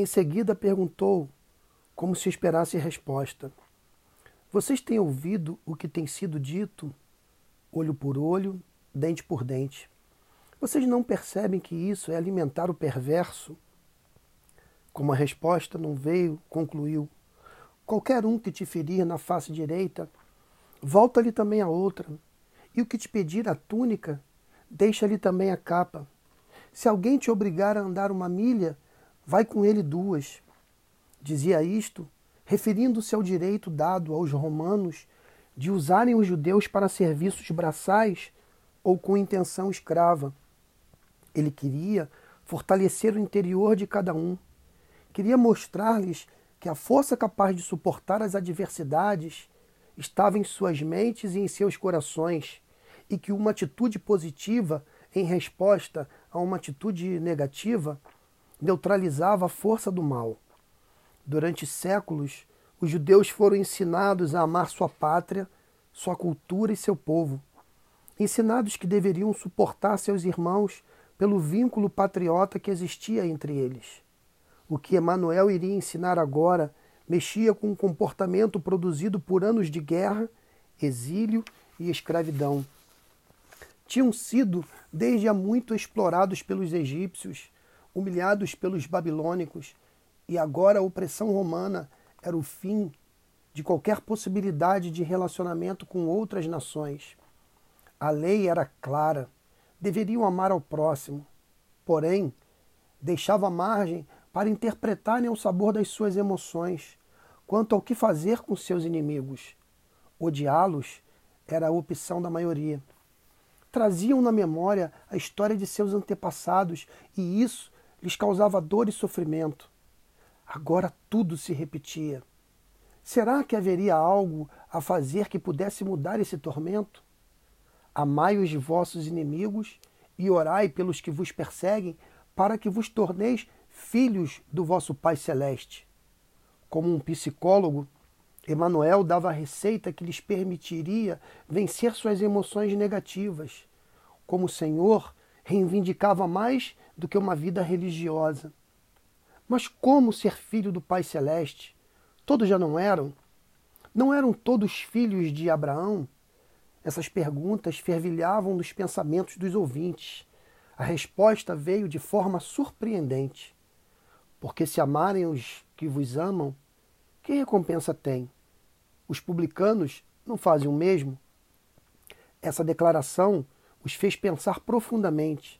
Em seguida perguntou, como se esperasse resposta: Vocês têm ouvido o que tem sido dito, olho por olho, dente por dente? Vocês não percebem que isso é alimentar o perverso? Como a resposta não veio, concluiu: Qualquer um que te ferir na face direita, volta-lhe também a outra. E o que te pedir a túnica, deixa-lhe também a capa. Se alguém te obrigar a andar uma milha, vai com ele duas. Dizia isto, referindo-se ao direito dado aos romanos de usarem os judeus para serviços braçais ou com intenção escrava. Ele queria fortalecer o interior de cada um. Queria mostrar-lhes que a força capaz de suportar as adversidades estava em suas mentes e em seus corações, e que uma atitude positiva em resposta a uma atitude negativa neutralizava a força do mal. Durante séculos, os judeus foram ensinados a amar sua pátria, sua cultura e seu povo. Ensinados que deveriam suportar seus irmãos pelo vínculo patriota que existia entre eles. O que Emanuel iria ensinar agora mexia com um comportamento produzido por anos de guerra, exílio e escravidão. Tinham sido desde há muito explorados pelos egípcios, humilhados pelos babilônicos, e agora a opressão romana era o fim de qualquer possibilidade de relacionamento com outras nações. A lei era clara, deveriam amar ao próximo, porém, deixava margem para interpretarem o sabor das suas emoções quanto ao que fazer com seus inimigos. Odiá-los era a opção da maioria. Traziam na memória a história de seus antepassados e isso lhes causava dor e sofrimento. Agora tudo se repetia. Será que haveria algo a fazer que pudesse mudar esse tormento? Amai os vossos inimigos e orai pelos que vos perseguem, para que vos torneis filhos do vosso Pai Celeste. Como um psicólogo, Emanuel dava a receita que lhes permitiria vencer suas emoções negativas. Como o Senhor reivindicava mais do que uma vida religiosa. Mas como ser filho do Pai Celeste? Todos já não eram? Não eram todos filhos de Abraão? Essas perguntas fervilhavam nos pensamentos dos ouvintes. A resposta veio de forma surpreendente. Porque se amarem os que vos amam, que recompensa tem? Os publicanos não fazem o mesmo? Essa declaração os fez pensar profundamente.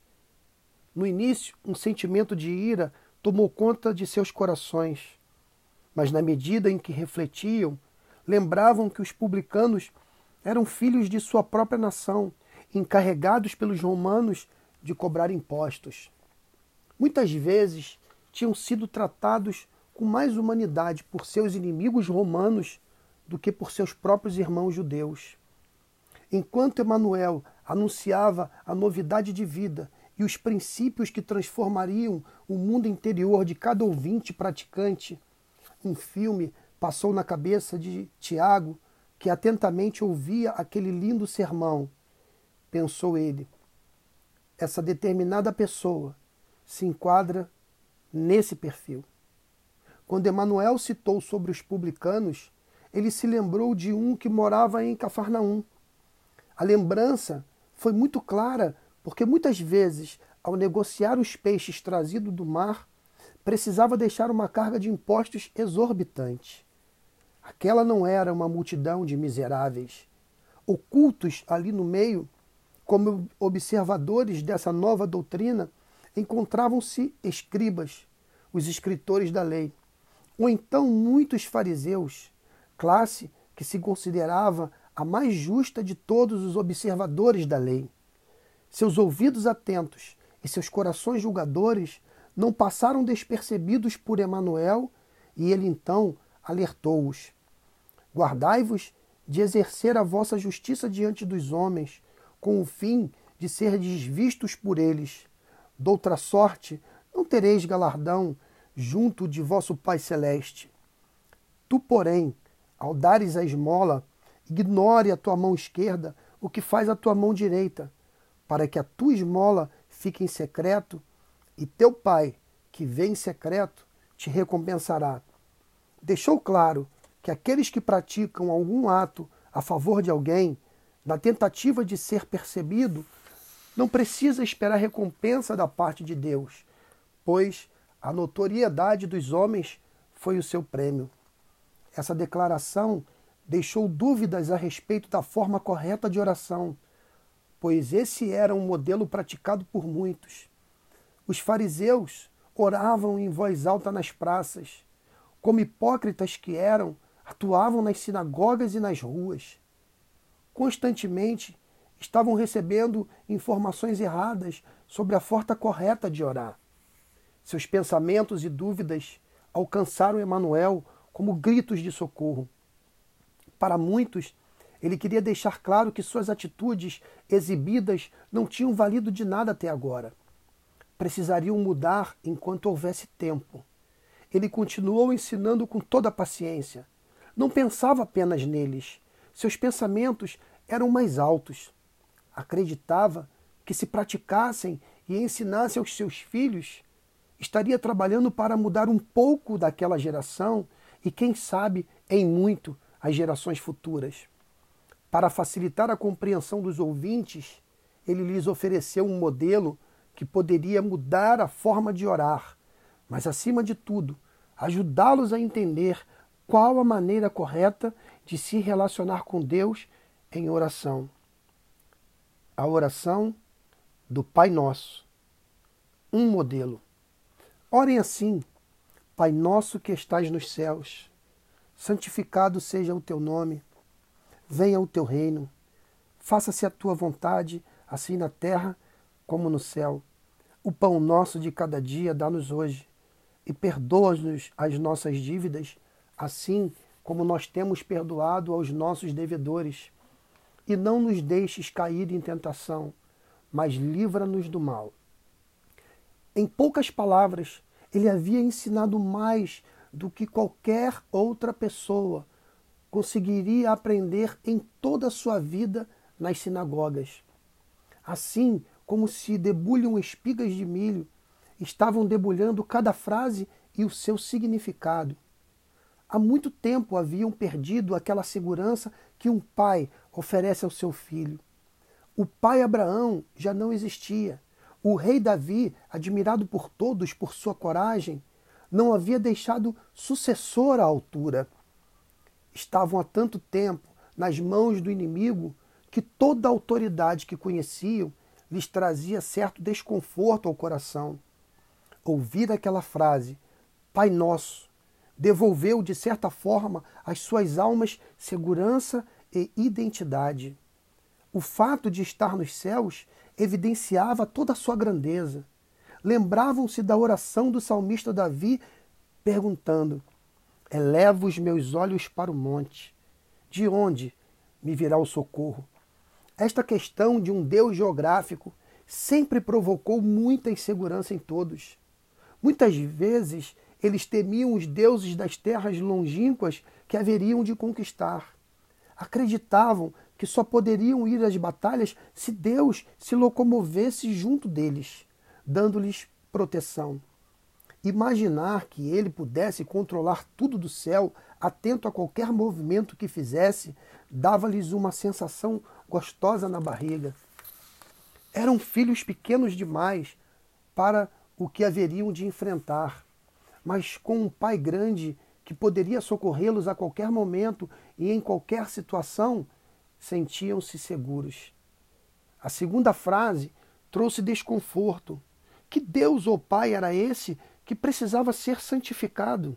No início, um sentimento de ira tomou conta de seus corações, mas na medida em que refletiam, lembravam que os publicanos eram filhos de sua própria nação, encarregados pelos romanos de cobrar impostos. Muitas vezes tinham sido tratados com mais humanidade por seus inimigos romanos do que por seus próprios irmãos judeus. Enquanto Emanuel anunciava a novidade de vida e os princípios que transformariam o mundo interior de cada ouvinte praticante. Um filme passou na cabeça de Tiago, que atentamente ouvia aquele lindo sermão. Pensou ele: essa determinada pessoa se enquadra nesse perfil. Quando Emanuel citou sobre os publicanos, ele se lembrou de um que morava em Cafarnaum. A lembrança foi muito clara porque muitas vezes, ao negociar os peixes trazidos do mar, precisava deixar uma carga de impostos exorbitante. Aquela não era uma multidão de miseráveis. Ocultos ali no meio, como observadores dessa nova doutrina, encontravam-se escribas, os escritores da lei, ou então muitos fariseus, classe que se considerava a mais justa de todos os observadores da lei. Seus ouvidos atentos e seus corações julgadores não passaram despercebidos por Emanuel, e ele então alertou-os: Guardai-vos de exercer a vossa justiça diante dos homens, com o fim de ser desvistos por eles. Doutra sorte, não tereis galardão junto de vosso Pai celeste. Tu, porém, ao dares a esmola, ignore a tua mão esquerda o que faz a tua mão direita, para que a tua esmola fique em secreto, e teu pai, que vem em secreto, te recompensará. Deixou claro que aqueles que praticam algum ato a favor de alguém, na tentativa de ser percebido, não precisa esperar recompensa da parte de Deus, pois a notoriedade dos homens foi o seu prêmio. Essa declaração deixou dúvidas a respeito da forma correta de oração, pois esse era um modelo praticado por muitos. Os fariseus oravam em voz alta nas praças. Como hipócritas que eram, atuavam nas sinagogas e nas ruas. Constantemente estavam recebendo informações erradas sobre a forma correta de orar. Seus pensamentos e dúvidas alcançaram Emanuel como gritos de socorro. Para muitos, ele queria deixar claro que suas atitudes exibidas não tinham valido de nada até agora. Precisariam mudar enquanto houvesse tempo. Ele continuou ensinando com toda a paciência. Não pensava apenas neles. Seus pensamentos eram mais altos. Acreditava que se praticassem e ensinassem aos seus filhos, estaria trabalhando para mudar um pouco daquela geração e, quem sabe, em muito, as gerações futuras. Para facilitar a compreensão dos ouvintes, ele lhes ofereceu um modelo que poderia mudar a forma de orar, mas, acima de tudo, ajudá-los a entender qual a maneira correta de se relacionar com Deus em oração. A oração do Pai Nosso. Um modelo. Orem assim: Pai nosso que estás nos céus, santificado seja o teu nome, venha o teu reino, faça-se a tua vontade, assim na terra como no céu. O pão nosso de cada dia dá-nos hoje, e perdoa-nos as nossas dívidas, assim como nós temos perdoado aos nossos devedores. E não nos deixes cair em tentação, mas livra-nos do mal. Em poucas palavras, ele havia ensinado mais do que qualquer outra pessoa conseguiria aprender em toda a sua vida nas sinagogas. Assim como se debulham espigas de milho, estavam debulhando cada frase e o seu significado. Há muito tempo haviam perdido aquela segurança que um pai oferece ao seu filho. O pai Abraão já não existia. O rei Davi, admirado por todos por sua coragem, não havia deixado sucessor à altura. Estavam há tanto tempo nas mãos do inimigo que toda a autoridade que conheciam lhes trazia certo desconforto ao coração. Ouvir aquela frase, Pai Nosso, devolveu de certa forma às suas almas segurança e identidade. O fato de estar nos céus evidenciava toda a sua grandeza lembravam-se da oração do salmista Davi, perguntando: Elevo os meus olhos para o monte. De onde me virá o socorro? Esta questão de um Deus geográfico sempre provocou muita insegurança em todos. Muitas vezes eles temiam os deuses das terras longínquas que haveriam de conquistar. Acreditavam que só poderiam ir às batalhas se Deus se locomovesse junto deles dando-lhes proteção. Imaginar que ele pudesse controlar tudo do céu, atento a qualquer movimento que fizesse, dava-lhes uma sensação gostosa na barriga. Eram filhos pequenos demais para o que haveriam de enfrentar, mas com um pai grande que poderia socorrê-los a qualquer momento e em qualquer situação, sentiam-se seguros. A segunda frase trouxe desconforto que Deus ou Pai era esse que precisava ser santificado?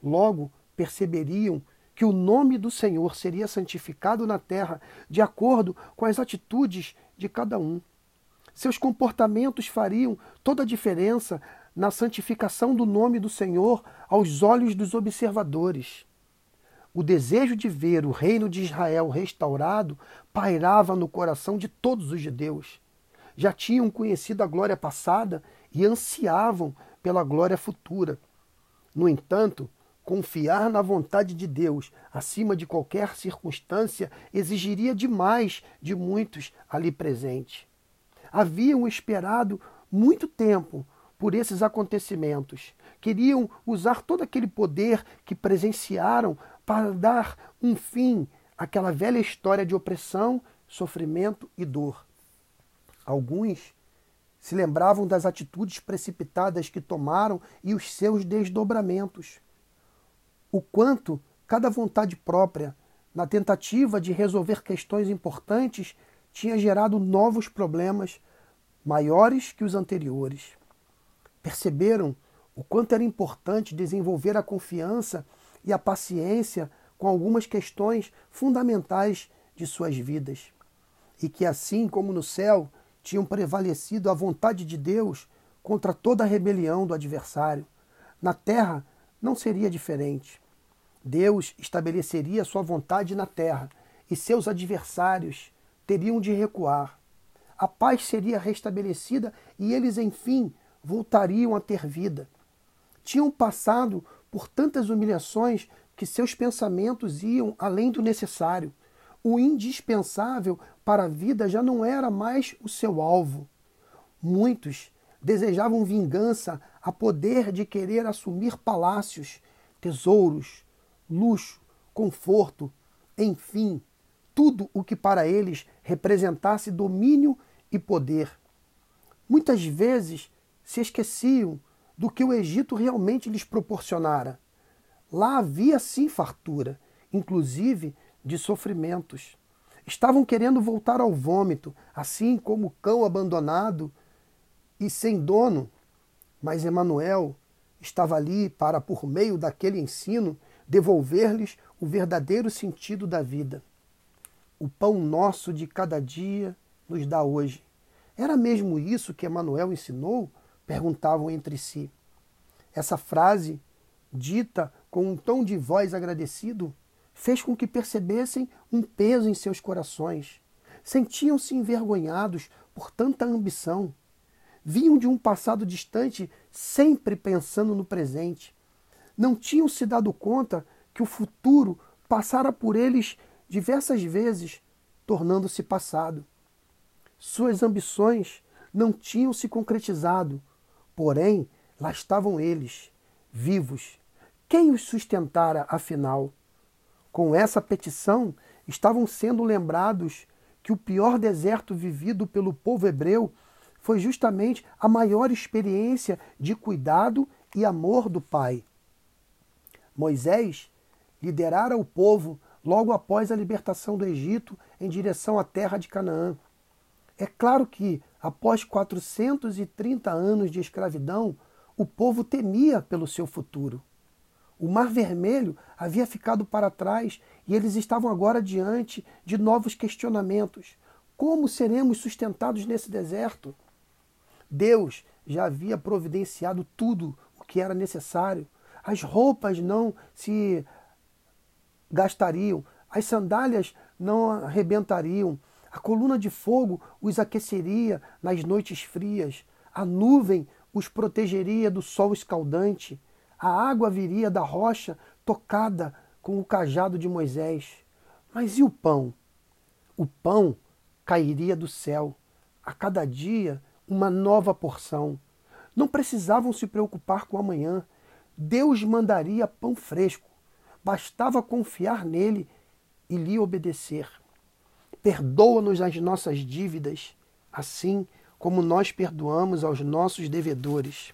Logo perceberiam que o nome do Senhor seria santificado na terra de acordo com as atitudes de cada um. Seus comportamentos fariam toda a diferença na santificação do nome do Senhor aos olhos dos observadores. O desejo de ver o reino de Israel restaurado pairava no coração de todos os judeus já tinham conhecido a glória passada e ansiavam pela glória futura. No entanto, confiar na vontade de Deus acima de qualquer circunstância exigiria demais de muitos ali presentes. Haviam esperado muito tempo por esses acontecimentos. Queriam usar todo aquele poder que presenciaram para dar um fim àquela velha história de opressão, sofrimento e dor. Alguns se lembravam das atitudes precipitadas que tomaram e os seus desdobramentos. O quanto cada vontade própria, na tentativa de resolver questões importantes, tinha gerado novos problemas maiores que os anteriores. Perceberam o quanto era importante desenvolver a confiança e a paciência com algumas questões fundamentais de suas vidas. E que, assim como no céu, tinham prevalecido a vontade de Deus contra toda a rebelião do adversário. Na terra não seria diferente. Deus estabeleceria sua vontade na terra e seus adversários teriam de recuar a paz seria restabelecida e eles, enfim, voltariam a ter vida. Tinham passado por tantas humilhações que seus pensamentos iam além do necessário. O indispensável para a vida já não era mais o seu alvo. Muitos desejavam vingança a poder de querer assumir palácios, tesouros, luxo, conforto, enfim, tudo o que para eles representasse domínio e poder. Muitas vezes se esqueciam do que o Egito realmente lhes proporcionara. Lá havia sim fartura, inclusive de sofrimentos. Estavam querendo voltar ao vômito, assim como o cão abandonado e sem dono. Mas Emanuel estava ali para, por meio daquele ensino, devolver-lhes o verdadeiro sentido da vida. O pão nosso de cada dia nos dá hoje. Era mesmo isso que Emanuel ensinou? Perguntavam entre si. Essa frase, dita com um tom de voz agradecido, fez com que percebessem um peso em seus corações. Sentiam-se envergonhados por tanta ambição. Vinham de um passado distante, sempre pensando no presente. Não tinham se dado conta que o futuro passara por eles diversas vezes, tornando-se passado. Suas ambições não tinham se concretizado, porém, lá estavam eles, vivos. Quem os sustentara, afinal? Com essa petição, estavam sendo lembrados que o pior deserto vivido pelo povo hebreu foi justamente a maior experiência de cuidado e amor do Pai. Moisés liderara o povo logo após a libertação do Egito em direção à terra de Canaã. É claro que, após 430 anos de escravidão, o povo temia pelo seu futuro. O Mar Vermelho havia ficado para trás e eles estavam agora diante de novos questionamentos. Como seremos sustentados nesse deserto? Deus já havia providenciado tudo o que era necessário. As roupas não se gastariam, as sandálias não arrebentariam, a coluna de fogo os aqueceria nas noites frias, a nuvem os protegeria do sol escaldante, a água viria da rocha tocada com o cajado de Moisés. Mas e o pão? O pão cairia do céu, a cada dia uma nova porção. Não precisavam se preocupar com amanhã. Deus mandaria pão fresco. Bastava confiar nele e lhe obedecer. Perdoa-nos as nossas dívidas, assim como nós perdoamos aos nossos devedores.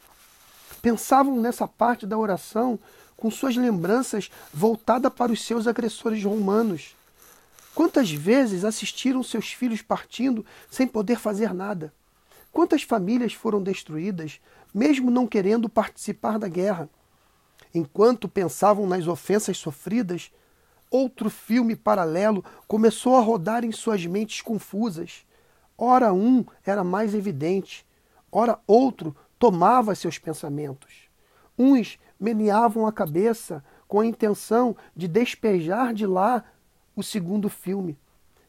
Pensavam nessa parte da oração com suas lembranças voltadas para os seus agressores romanos. Quantas vezes assistiram seus filhos partindo sem poder fazer nada? Quantas famílias foram destruídas, mesmo não querendo participar da guerra? Enquanto pensavam nas ofensas sofridas, Outro filme paralelo começou a rodar em suas mentes confusas. Ora um era mais evidente, ora outro tomava seus pensamentos. Uns meneavam a cabeça com a intenção de despejar de lá o segundo filme.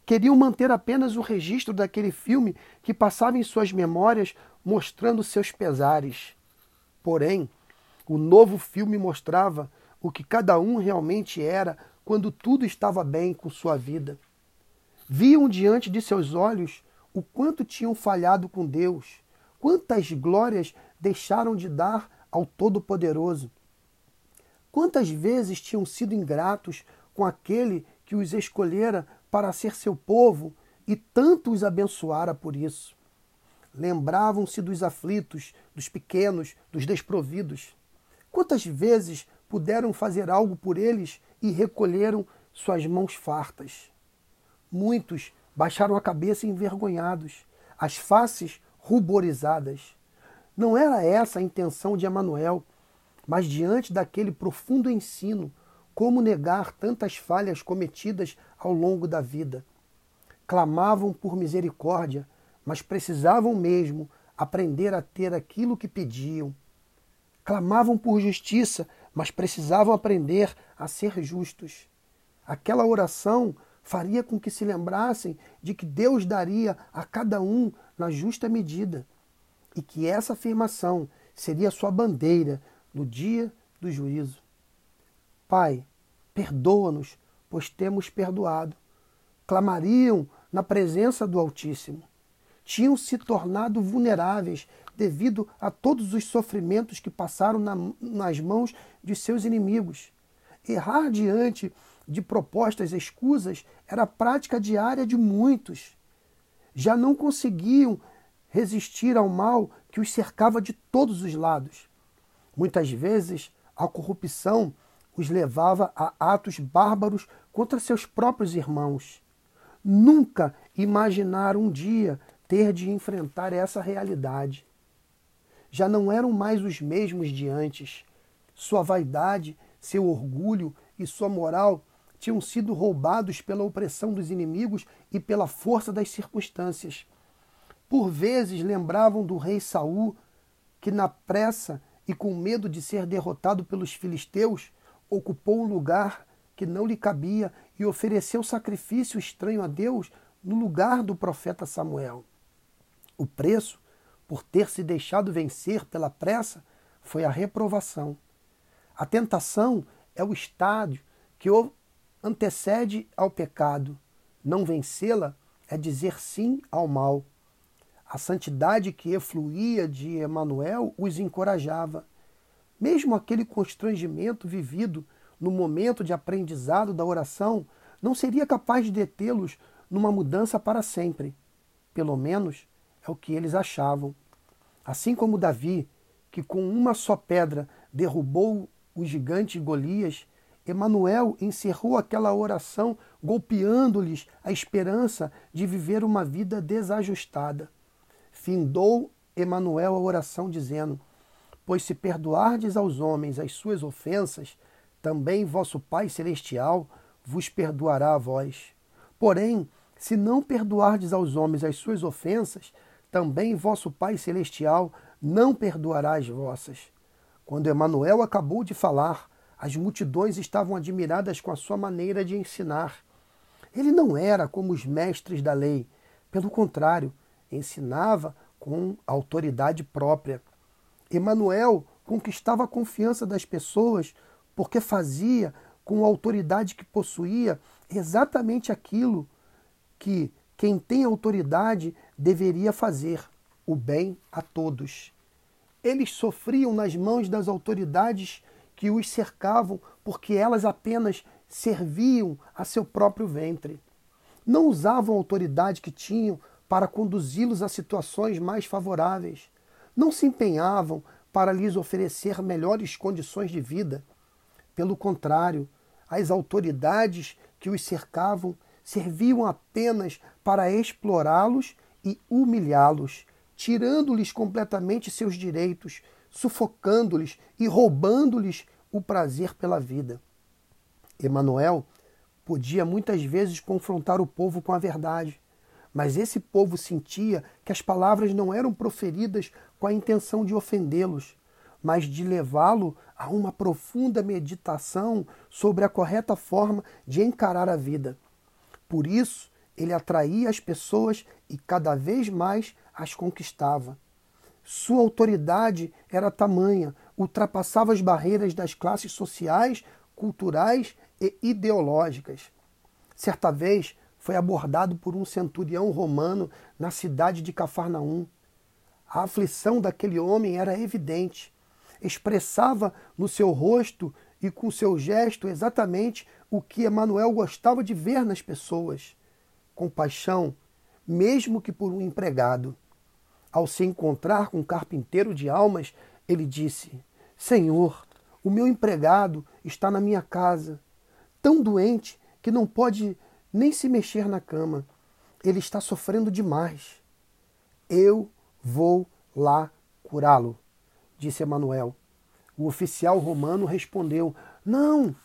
Queriam manter apenas o registro daquele filme que passava em suas memórias mostrando seus pesares. Porém, o novo filme mostrava o que cada um realmente era quando tudo estava bem com sua vida. Viam diante de seus olhos o quanto tinham falhado com Deus, quantas glórias deixaram de dar ao Todo-Poderoso. Quantas vezes tinham sido ingratos com aquele que os escolhera para ser seu povo e tanto os abençoara por isso. Lembravam-se dos aflitos, dos pequenos, dos desprovidos. Quantas vezes puderam fazer algo por eles e recolheram suas mãos fartas? Muitos baixaram a cabeça envergonhados, as faces ruborizadas. Não era essa a intenção de Emanuel, mas diante daquele profundo ensino, como negar tantas falhas cometidas ao longo da vida? Clamavam por misericórdia, mas precisavam mesmo aprender a ter aquilo que pediam. Clamavam por justiça, mas precisavam aprender a ser justos. Aquela oração faria com que se lembrassem de que Deus daria a cada um na justa medida e que essa afirmação seria sua bandeira no dia do juízo. Pai, perdoa-nos, pois temos perdoado. Clamariam na presença do Altíssimo. Tinham se tornado vulneráveis devido a todos os sofrimentos que passaram na, nas mãos de seus inimigos. Errar diante de propostas escusas era a prática diária de muitos. Já não conseguiam resistir ao mal que os cercava de todos os lados. Muitas vezes, a corrupção os levava a atos bárbaros contra seus próprios irmãos. Nunca imaginaram um dia ter de enfrentar essa realidade. Já não eram mais os mesmos de antes. Sua vaidade, seu orgulho e sua moral tinham sido roubados pela opressão dos inimigos e pela força das circunstâncias. Por vezes lembravam do rei Saul, que na pressa e com medo de ser derrotado pelos filisteus, ocupou um lugar que não lhe cabia e ofereceu sacrifício estranho a Deus no lugar do profeta Samuel. O preço, por ter se deixado vencer pela pressa, foi a reprovação. A tentação é o estádio que antecede ao pecado. Não vencê-la é dizer sim ao mal. A santidade que efluía de Emanuel os encorajava. Mesmo aquele constrangimento vivido no momento de aprendizado da oração não seria capaz de detê-los numa mudança para sempre. Pelo menos é o que eles achavam. Assim como Davi, que com uma só pedra derrubou o gigante Golias, Emanuel encerrou aquela oração golpeando-lhes a esperança de viver uma vida desajustada. Findou Emanuel a oração dizendo: Pois se perdoardes aos homens as suas ofensas, também vosso Pai celestial vos perdoará a vós. Porém, se não perdoardes aos homens as suas ofensas, também vosso Pai celestial não perdoará as vossas. Quando Emanuel acabou de falar, as multidões estavam admiradas com a sua maneira de ensinar. Ele não era como os mestres da lei, pelo contrário, ensinava com autoridade própria. Emanuel conquistava a confiança das pessoas porque fazia com a autoridade que possuía exatamente aquilo que quem tem autoridade deveria fazer, o bem a todos. Eles sofriam nas mãos das autoridades que os cercavam, porque elas apenas serviam a seu próprio ventre. Não usavam a autoridade que tinham para conduzi-los a situações mais favoráveis. Não se empenhavam para lhes oferecer melhores condições de vida. Pelo contrário, as autoridades que os cercavam serviam apenas para explorá-los e humilhá-los, tirando-lhes completamente seus direitos, sufocando-lhes e roubando-lhes o prazer pela vida. Emanuel podia muitas vezes confrontar o povo com a verdade, mas esse povo sentia que as palavras não eram proferidas com a intenção de ofendê-los, mas de levá-lo a uma profunda meditação sobre a correta forma de encarar a vida. Por isso, ele atraía as pessoas e cada vez mais as conquistava. Sua autoridade era tamanha, ultrapassava as barreiras das classes sociais, culturais e ideológicas. Certa vez foi abordado por um centurião romano na cidade de Cafarnaum. A aflição daquele homem era evidente. Expressava no seu rosto e com seu gesto exatamente o que Emanuel gostava de ver nas pessoas: compaixão, mesmo que por um empregado. Ao se encontrar com um carpinteiro de almas, ele disse: Senhor, o meu empregado está na minha casa, tão doente que não pode nem se mexer na cama. Ele está sofrendo demais. Eu vou lá curá-lo, disse Emanuel. O oficial romano respondeu: Não,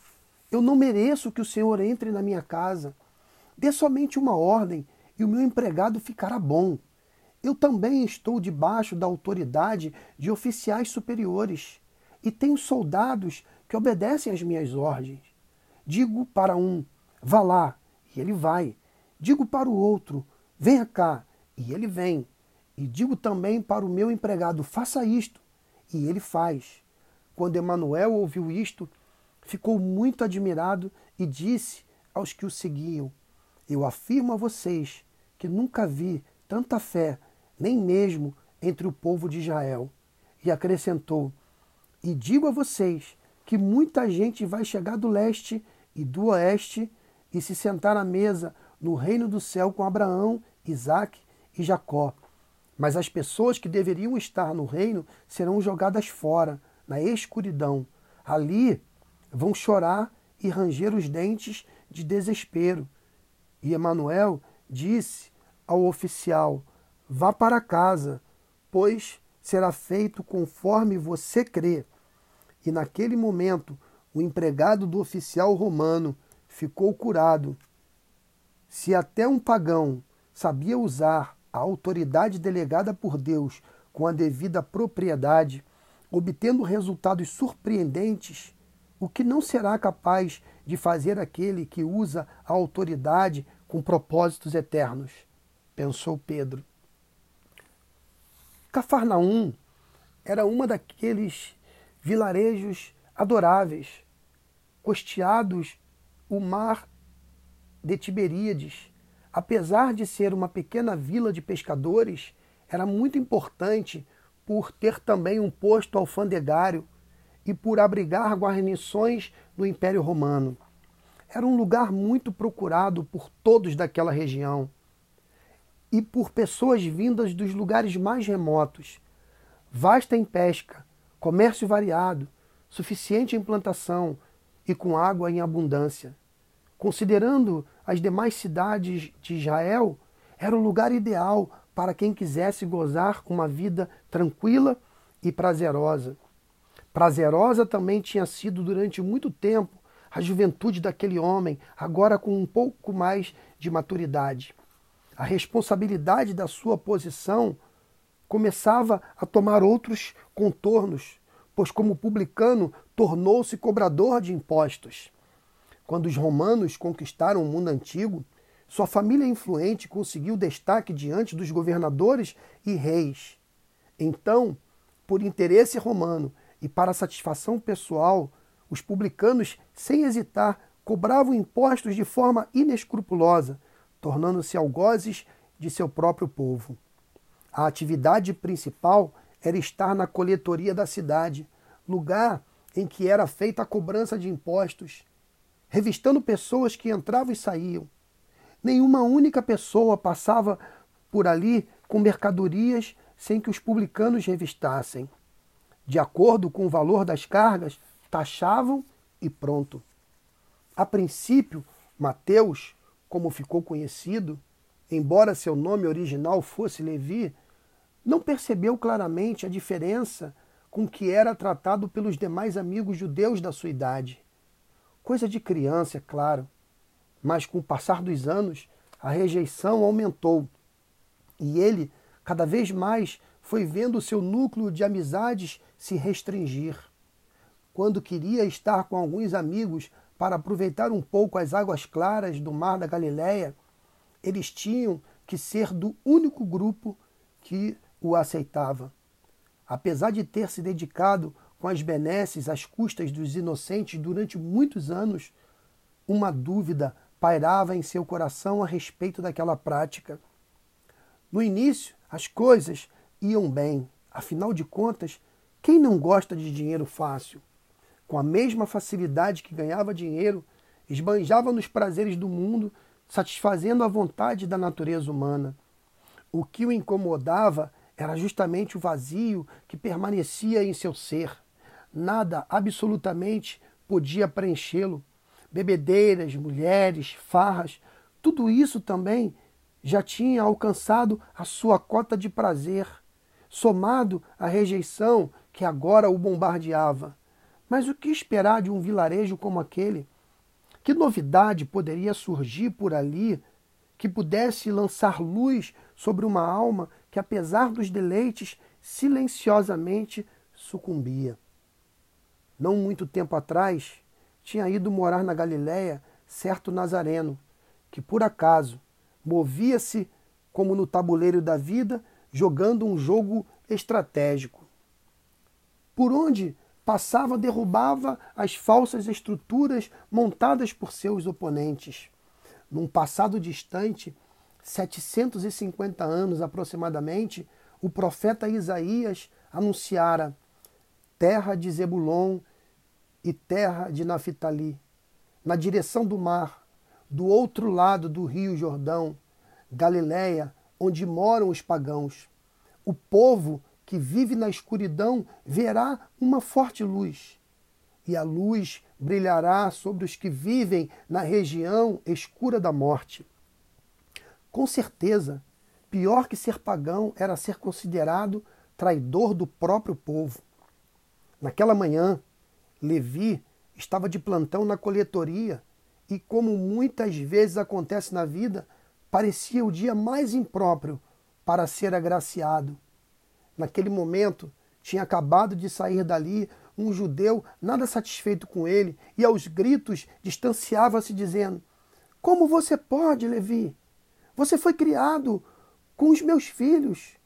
eu não mereço que o senhor entre na minha casa. Dê somente uma ordem e o meu empregado ficará bom. Eu também estou debaixo da autoridade de oficiais superiores e tenho soldados que obedecem às minhas ordens. Digo para um: vá lá, e ele vai. Digo para o outro: venha cá, e ele vem. E digo também para o meu empregado: faça isto, e ele faz. Quando Emanuel ouviu isto, ficou muito admirado e disse aos que o seguiam: Eu afirmo a vocês que nunca vi tanta fé, nem mesmo entre o povo de Israel. E acrescentou: E digo a vocês que muita gente vai chegar do leste e do oeste e se sentar à mesa no reino do céu com Abraão, Isaque e Jacó. Mas as pessoas que deveriam estar no reino serão jogadas fora, na escuridão. Ali vão chorar e ranger os dentes de desespero. E Emanuel disse ao oficial: Vá para casa, pois será feito conforme você crê. E naquele momento, o empregado do oficial romano ficou curado. Se até um pagão sabia usar a autoridade delegada por Deus com a devida propriedade, obtendo resultados surpreendentes, o que não será capaz de fazer aquele que usa a autoridade com propósitos eternos? Pensou Pedro. Cafarnaum era uma daqueles vilarejos adoráveis, costeados o mar de Tiberíades, apesar de ser uma pequena vila de pescadores, era muito importante por ter também um posto alfandegário e por abrigar guarnições do Império Romano. Era um lugar muito procurado por todos daquela região e por pessoas vindas dos lugares mais remotos. Vasta em pesca, comércio variado, suficiente em plantação, e com água em abundância. Considerando as demais cidades de Israel, era o lugar ideal para quem quisesse gozar uma vida tranquila e prazerosa. Prazerosa também tinha sido durante muito tempo a juventude daquele homem, agora com um pouco mais de maturidade. A responsabilidade da sua posição começava a tomar outros contornos, pois, como publicano, tornou-se cobrador de impostos. Quando os romanos conquistaram o mundo antigo, sua família influente conseguiu destaque diante dos governadores e reis. Então, por interesse romano e para satisfação pessoal, os publicanos, sem hesitar, cobravam impostos de forma inescrupulosa, tornando-se algozes de seu próprio povo. A atividade principal era estar na coletoria da cidade, lugar em que era feita a cobrança de impostos, revistando pessoas que entravam e saíam. Nenhuma única pessoa passava por ali com mercadorias sem que os publicanos revistassem. De acordo com o valor das cargas, taxavam e pronto. A princípio, Mateus, como ficou conhecido, embora seu nome original fosse Levi, não percebeu claramente a diferença com que era tratado pelos demais amigos judeus da sua idade. Coisa de criança, é claro, mas com o passar dos anos, a rejeição aumentou e ele, cada vez mais, foi vendo seu núcleo de amizades se restringir. Quando queria estar com alguns amigos para aproveitar um pouco as águas claras do mar da Galiléia, eles tinham que ser do único grupo que o aceitava. Apesar de ter se dedicado com as benesses às custas dos inocentes durante muitos anos, uma dúvida pairava em seu coração a respeito daquela prática. No início, as coisas iam bem. Afinal de contas, quem não gosta de dinheiro fácil? Com a mesma facilidade que ganhava dinheiro, esbanjava nos prazeres do mundo, satisfazendo a vontade da natureza humana. O que o incomodava era justamente o vazio que permanecia em seu ser. Nada, absolutamente, podia preenchê-lo. Bebedeiras, mulheres, farras, tudo isso também já tinha alcançado a sua cota de prazer, somado à rejeição que agora o bombardeava. Mas o que esperar de um vilarejo como aquele? Que novidade poderia surgir por ali que pudesse lançar luz sobre uma alma que, apesar dos deleites, silenciosamente sucumbia? Não muito tempo atrás, tinha ido morar na Galiléia certo nazareno, que por acaso movia-se como no tabuleiro da vida, jogando um jogo estratégico. Por onde passava, derrubava as falsas estruturas montadas por seus oponentes. Num passado distante, 750 anos aproximadamente, o profeta Isaías anunciara terra de Zebulon e terra de Naphtali, na direção do mar, do outro lado do rio Jordão, Galiléia, onde moram os pagãos. O povo que vive na escuridão verá uma forte luz, e a luz brilhará sobre os que vivem na região escura da morte. Com certeza, pior que ser pagão era ser considerado traidor do próprio povo. Naquela manhã, Levi estava de plantão na coletoria e, como muitas vezes acontece na vida, parecia o dia mais impróprio para ser agraciado. Naquele momento, tinha acabado de sair dali um judeu nada satisfeito com ele e aos gritos distanciava-se, dizendo: Como você pode, Levi? Você foi criado com os meus filhos.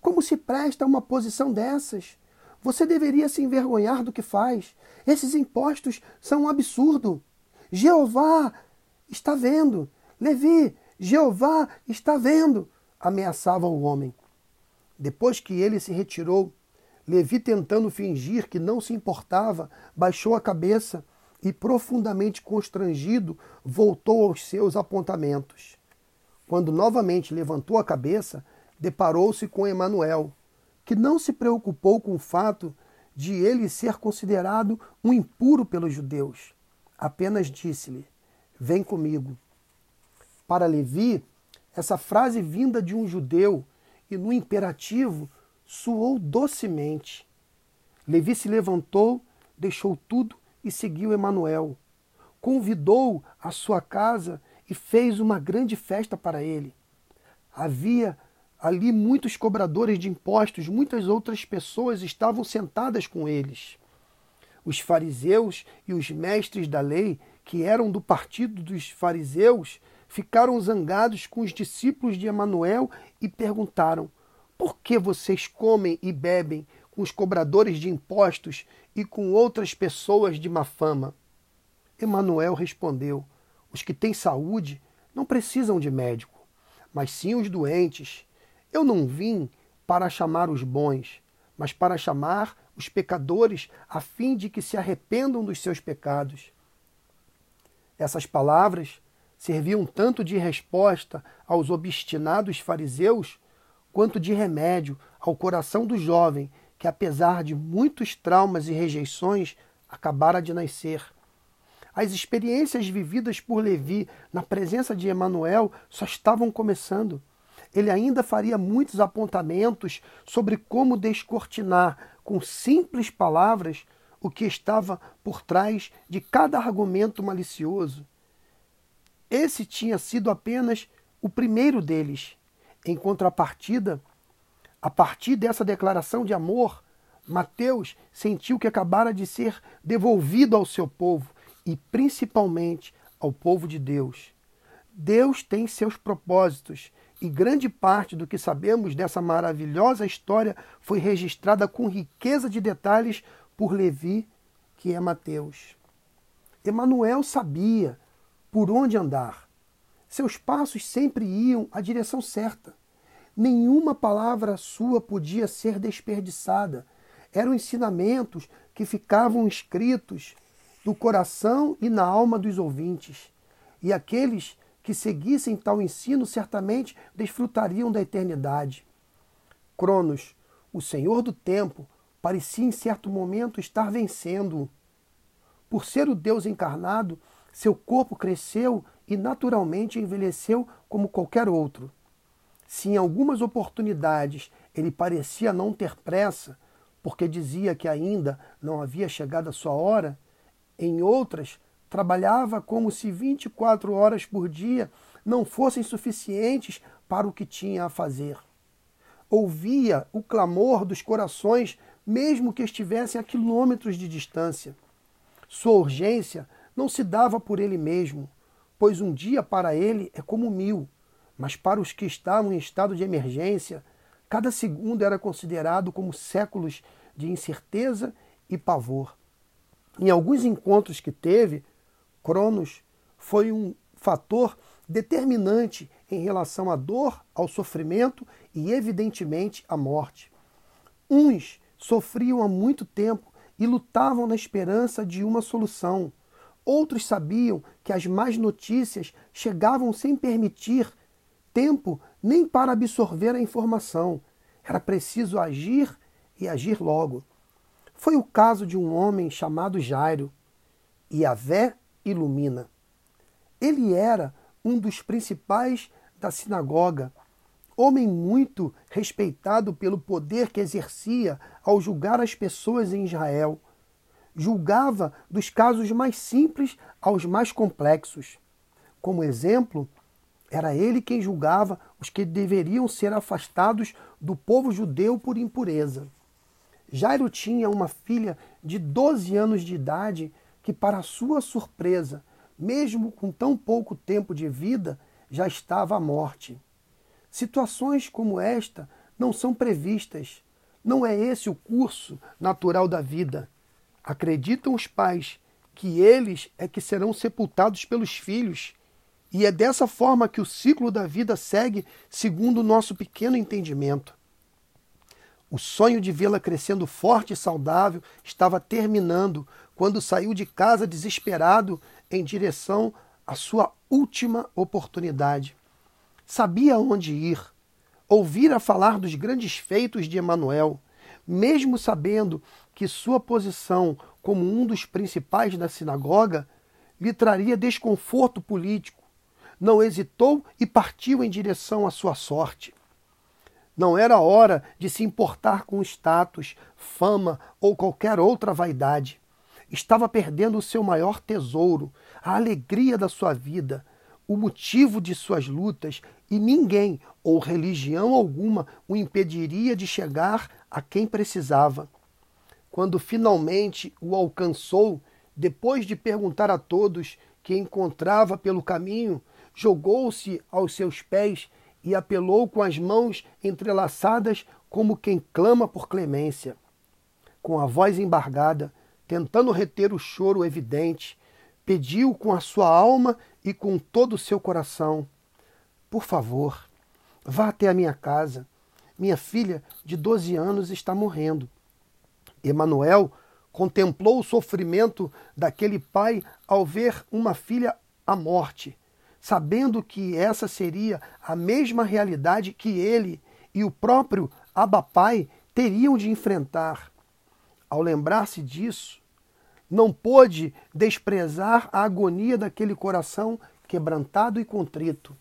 Como se presta a uma posição dessas? Você deveria se envergonhar do que faz. Esses impostos são um absurdo. Jeová está vendo. Levi, Jeová está vendo. Ameaçava o homem. Depois que ele se retirou, Levi, tentando fingir que não se importava, baixou a cabeça e, profundamente constrangido, voltou aos seus apontamentos. Quando novamente levantou a cabeça, deparou-se com Emanuel, que não se preocupou com o fato de ele ser considerado um impuro pelos judeus. Apenas disse-lhe: Vem comigo. Para Levi, essa frase vinda de um judeu e no imperativo soou docemente. Levi se levantou, deixou tudo e seguiu Emanuel. Convidou a sua casa e fez uma grande festa para ele. Havia ali muitos cobradores de impostos, muitas outras pessoas estavam sentadas com eles. Os fariseus e os mestres da lei, que eram do partido dos fariseus, ficaram zangados com os discípulos de Emanuel e perguntaram: Por que vocês comem e bebem com os cobradores de impostos e com outras pessoas de má fama? Emanuel respondeu: Os que têm saúde não precisam de médico, mas sim os doentes. Eu não vim para chamar os bons, mas para chamar os pecadores, a fim de que se arrependam dos seus pecados. Essas palavras serviam tanto de resposta aos obstinados fariseus, quanto de remédio ao coração do jovem que, apesar de muitos traumas e rejeições, acabara de nascer. As experiências vividas por Levi na presença de Emanuel só estavam começando ele ainda faria muitos apontamentos sobre como descortinar com simples palavras o que estava por trás de cada argumento malicioso. Esse tinha sido apenas o primeiro deles. Em contrapartida, a partir dessa declaração de amor, Mateus sentiu que acabara de ser devolvido ao seu povo e principalmente ao povo de Deus. Deus tem seus propósitos e grande parte do que sabemos dessa maravilhosa história foi registrada com riqueza de detalhes por Levi, que é Mateus. Emanuel sabia por onde andar. Seus passos sempre iam à direção certa. nenhuma palavra sua podia ser desperdiçada. Eram ensinamentos que ficavam escritos no coração e na alma dos ouvintes. E aqueles que seguissem tal ensino certamente desfrutariam da eternidade. Cronos, o senhor do tempo, parecia em certo momento estar vencendo-o. Por ser o Deus encarnado, seu corpo cresceu e naturalmente envelheceu como qualquer outro. Se em algumas oportunidades ele parecia não ter pressa, porque dizia que ainda não havia chegado a sua hora, em outras trabalhava como se 24 horas por dia não fossem suficientes para o que tinha a fazer. Ouvia o clamor dos corações, mesmo que estivessem a quilômetros de distância. Sua urgência não se dava por ele mesmo, pois um dia para ele é como mil, mas para os que estavam em estado de emergência, cada segundo era considerado como séculos de incerteza e pavor. Em alguns encontros que teve, Cronos foi um fator determinante em relação à dor, ao sofrimento e, evidentemente, à morte. Uns sofriam há muito tempo e lutavam na esperança de uma solução. Outros sabiam que as más notícias chegavam sem permitir tempo nem para absorver a informação. Era preciso agir e agir logo. Foi o caso de um homem chamado Jairo. E a Vé ilumina. Ele era um dos principais da sinagoga, homem muito respeitado pelo poder que exercia ao julgar as pessoas em Israel julgava dos casos mais simples aos mais complexos. Como exemplo, era ele quem julgava os que deveriam ser afastados do povo judeu por impureza. Jairo tinha uma filha de 12 anos de idade que, para sua surpresa, mesmo com tão pouco tempo de vida, já estava à morte. Situações como esta não são previstas. Não é esse o curso natural da vida. Acreditam os pais que eles é que serão sepultados pelos filhos, e é dessa forma que o ciclo da vida segue, segundo o nosso pequeno entendimento. O sonho de vê-la crescendo forte e saudável estava terminando quando saiu de casa desesperado em direção à sua última oportunidade. Sabia onde ir, ouvira falar dos grandes feitos de Emanuel, mesmo sabendo que sua posição como um dos principais da sinagoga lhe traria desconforto político. Não hesitou e partiu em direção à sua sorte. Não era hora de se importar com status, fama ou qualquer outra vaidade. Estava perdendo o seu maior tesouro, a alegria da sua vida, o motivo de suas lutas, e ninguém ou religião alguma o impediria de chegar a quem precisava quando finalmente o alcançou, depois de perguntar a todos que encontrava pelo caminho, jogou-se aos seus pés e apelou com as mãos entrelaçadas como quem clama por clemência. Com a voz embargada, tentando reter o choro evidente, pediu com a sua alma e com todo o seu coração: Por favor, vá até a minha casa. Minha filha de 12 anos está morrendo. Emanuel contemplou o sofrimento daquele pai ao ver uma filha à morte, sabendo que essa seria a mesma realidade que ele e o próprio Abapai teriam de enfrentar. Ao lembrar-se disso, não pôde desprezar a agonia daquele coração quebrantado e contrito.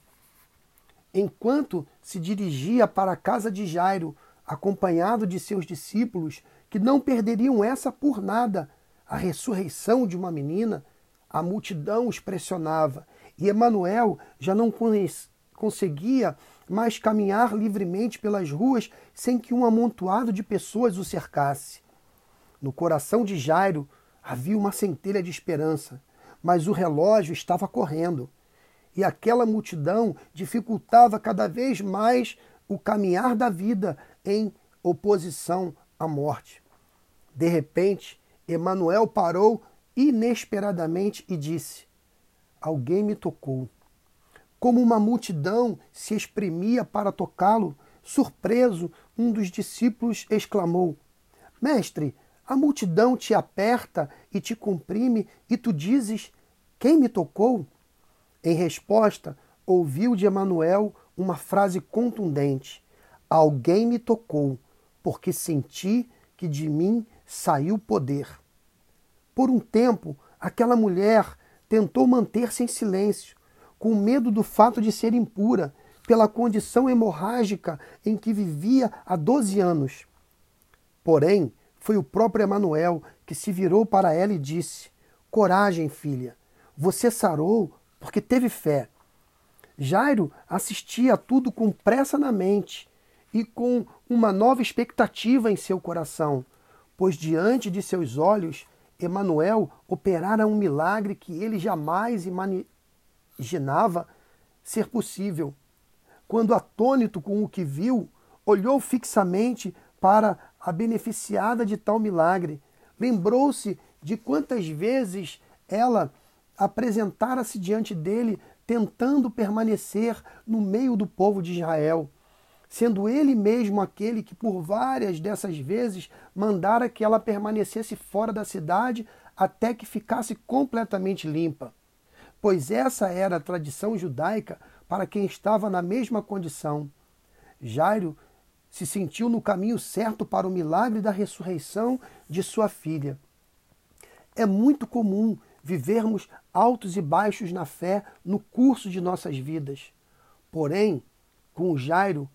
Enquanto se dirigia para a casa de Jairo, acompanhado de seus discípulos, que não perderiam essa por nada, a ressurreição de uma menina, a multidão os pressionava. E Emanuel já não conseguia mais caminhar livremente pelas ruas sem que um amontoado de pessoas o cercasse. No coração de Jairo havia uma centelha de esperança, mas o relógio estava correndo. E aquela multidão dificultava cada vez mais o caminhar da vida em oposição à morte. De repente, Emanuel parou inesperadamente e disse: Alguém me tocou. Como uma multidão se exprimia para tocá-lo, surpreso, um dos discípulos exclamou: Mestre, a multidão te aperta e te comprime, e tu dizes: Quem me tocou? Em resposta, ouviu de Emanuel uma frase contundente: Alguém me tocou, porque senti que de mim saiu poder. Por um tempo, aquela mulher tentou manter-se em silêncio, com medo do fato de ser impura, pela condição hemorrágica em que vivia há 12 anos. Porém, foi o próprio Emanuel que se virou para ela e disse: Coragem, filha, você sarou porque teve fé. Jairo assistia a tudo com pressa na mente e com uma nova expectativa em seu coração, pois diante de seus olhos Emanuel operara um milagre que ele jamais imaginava ser possível. Quando atônito com o que viu, olhou fixamente para a beneficiada de tal milagre. Lembrou-se de quantas vezes ela apresentara-se diante dele, tentando permanecer no meio do povo de Israel, sendo ele mesmo aquele que por várias dessas vezes mandara que ela permanecesse fora da cidade até que ficasse completamente limpa. Pois essa era a tradição judaica para quem estava na mesma condição. Jairo se sentiu no caminho certo para o milagre da ressurreição de sua filha. É muito comum vivermos altos e baixos na fé no curso de nossas vidas. Porém, com Jairo,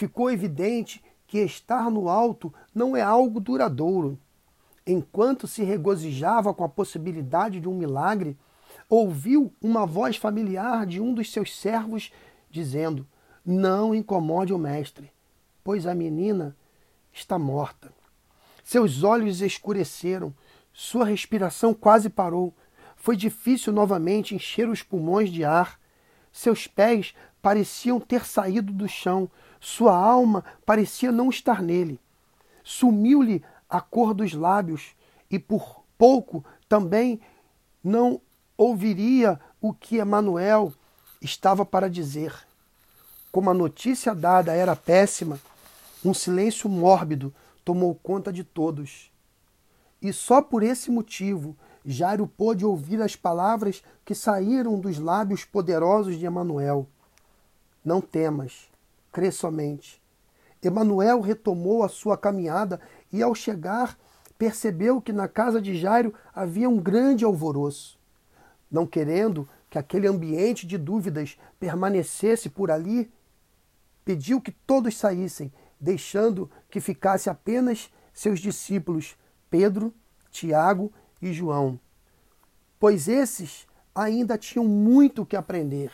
ficou evidente que estar no alto não é algo duradouro. Enquanto se regozijava com a possibilidade de um milagre, ouviu uma voz familiar de um dos seus servos dizendo: Não incomode o mestre pois a menina está morta. Seus olhos escureceram, sua respiração quase parou. Foi difícil novamente encher os pulmões de ar. Seus pés pareciam ter saído do chão, sua alma parecia não estar nele. Sumiu-lhe a cor dos lábios e por pouco também não ouviria o que Emanuel estava para dizer. Como a notícia dada era péssima, um silêncio mórbido tomou conta de todos. E só por esse motivo Jairo pôde ouvir as palavras que saíram dos lábios poderosos de Emanuel. Não temas, crê somente. Emanuel retomou a sua caminhada e ao chegar percebeu que na casa de Jairo havia um grande alvoroço. Não querendo que aquele ambiente de dúvidas permanecesse por ali, pediu que todos saíssem deixando que ficasse apenas seus discípulos Pedro, Tiago e João, pois esses ainda tinham muito que aprender.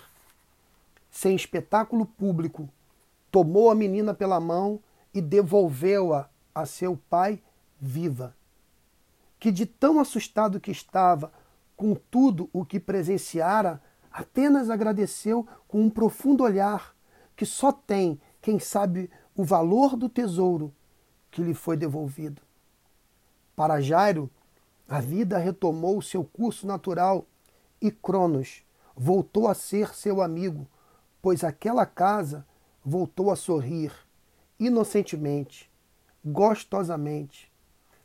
Sem espetáculo público, tomou a menina pela mão e devolveu-a a seu pai viva, que de tão assustado que estava com tudo o que presenciara, apenas agradeceu com um profundo olhar que só tem quem sabe o valor do tesouro que lhe foi devolvido. Para Jairo, a vida retomou seu curso natural e Cronos voltou a ser seu amigo, pois aquela casa voltou a sorrir inocentemente, gostosamente,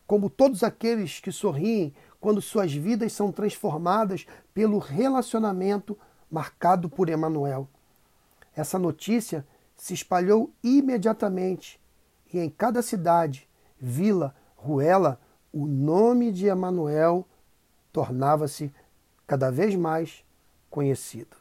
como todos aqueles que sorriem quando suas vidas são transformadas pelo relacionamento marcado por Emanuel. Essa notícia se espalhou imediatamente, e em cada cidade, vila, ruela, o nome de Emanuel tornava-se cada vez mais conhecido.